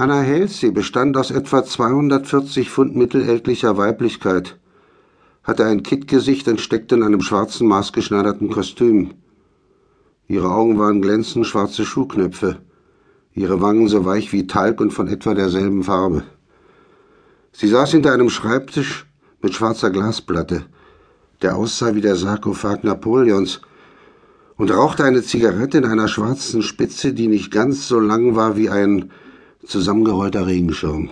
Anna Halsey bestand aus etwa 240 Pfund mittelältlicher Weiblichkeit, hatte ein Kittgesicht und steckte in einem schwarzen maßgeschneiderten Kostüm. Ihre Augen waren glänzend schwarze Schuhknöpfe, ihre Wangen so weich wie Talg und von etwa derselben Farbe. Sie saß hinter einem Schreibtisch mit schwarzer Glasplatte, der aussah wie der Sarkophag Napoleons, und rauchte eine Zigarette in einer schwarzen Spitze, die nicht ganz so lang war wie ein zusammengerollter Regenschirm.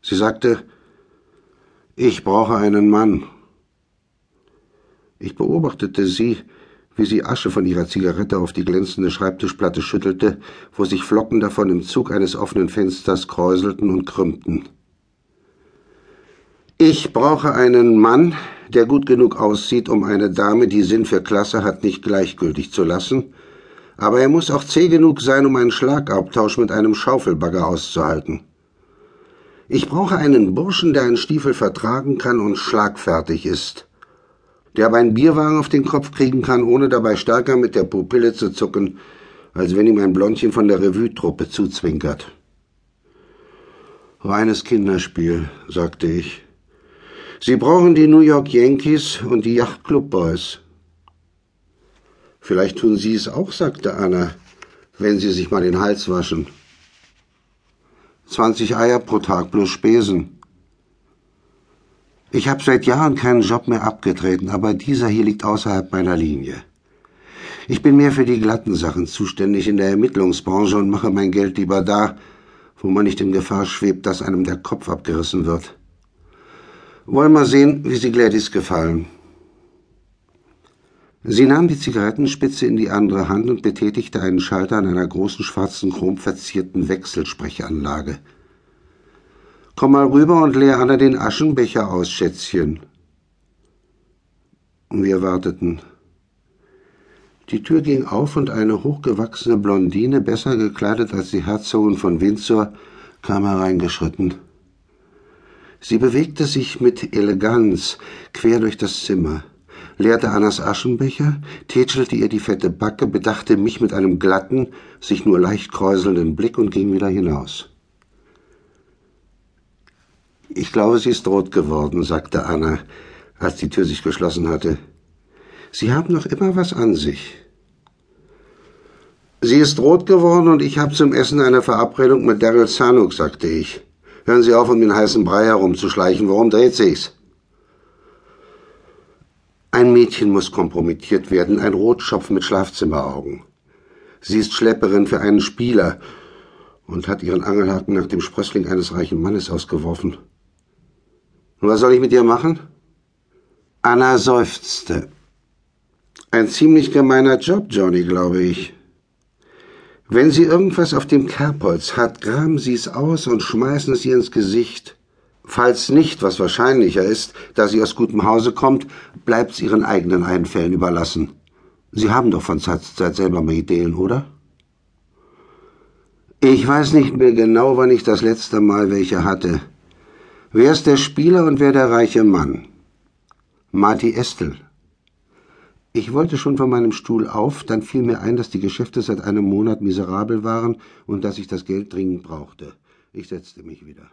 Sie sagte, ich brauche einen Mann. Ich beobachtete sie, wie sie Asche von ihrer Zigarette auf die glänzende Schreibtischplatte schüttelte, wo sich Flocken davon im Zug eines offenen Fensters kräuselten und krümmten. Ich brauche einen Mann, der gut genug aussieht, um eine Dame, die Sinn für Klasse hat, nicht gleichgültig zu lassen, aber er muss auch zäh genug sein, um einen Schlagabtausch mit einem Schaufelbagger auszuhalten. Ich brauche einen Burschen, der einen Stiefel vertragen kann und schlagfertig ist, der aber einen Bierwagen auf den Kopf kriegen kann, ohne dabei stärker mit der Pupille zu zucken, als wenn ihm ein Blondchen von der Revue-Truppe zuzwinkert. Reines Kinderspiel, sagte ich. Sie brauchen die New York Yankees und die Yacht Club Boys. Vielleicht tun Sie es auch, sagte Anna, wenn Sie sich mal den Hals waschen. Zwanzig Eier pro Tag plus Spesen. Ich habe seit Jahren keinen Job mehr abgetreten, aber dieser hier liegt außerhalb meiner Linie. Ich bin mehr für die glatten Sachen zuständig in der Ermittlungsbranche und mache mein Geld lieber da, wo man nicht in Gefahr schwebt, dass einem der Kopf abgerissen wird. Wollen wir sehen, wie Sie Gladys gefallen. Sie nahm die Zigarettenspitze in die andere Hand und betätigte einen Schalter an einer großen schwarzen chromverzierten Wechselsprechanlage. Komm mal rüber und leer Anna den Aschenbecher aus, Schätzchen. Wir warteten. Die Tür ging auf und eine hochgewachsene Blondine, besser gekleidet als die Herzogin von Windsor, kam hereingeschritten. Sie bewegte sich mit Eleganz quer durch das Zimmer leerte Annas Aschenbecher, tätschelte ihr die fette Backe, bedachte mich mit einem glatten, sich nur leicht kräuselnden Blick und ging wieder hinaus. Ich glaube, sie ist rot geworden, sagte Anna, als die Tür sich geschlossen hatte. Sie haben noch immer was an sich. Sie ist rot geworden und ich habe zum Essen eine Verabredung mit Daryl Sanuk, sagte ich. Hören Sie auf, um den heißen Brei herumzuschleichen. Worum dreht sich's? Ein Mädchen muss kompromittiert werden, ein Rotschopf mit Schlafzimmeraugen. Sie ist Schlepperin für einen Spieler und hat ihren Angelhaken nach dem Sprössling eines reichen Mannes ausgeworfen. Und was soll ich mit ihr machen? Anna seufzte. Ein ziemlich gemeiner Job, Johnny, glaube ich. Wenn Sie irgendwas auf dem Kerbholz hat, graben Sie es aus und schmeißen es ihr ins Gesicht. Falls nicht, was wahrscheinlicher ist, da sie aus gutem Hause kommt, bleibt's ihren eigenen Einfällen überlassen. Sie haben doch von Zeit zu Zeit selber mal Ideen, oder? Ich weiß nicht mehr genau, wann ich das letzte Mal welche hatte. Wer ist der Spieler und wer der reiche Mann? Marty Estel. Ich wollte schon von meinem Stuhl auf, dann fiel mir ein, dass die Geschäfte seit einem Monat miserabel waren und dass ich das Geld dringend brauchte. Ich setzte mich wieder.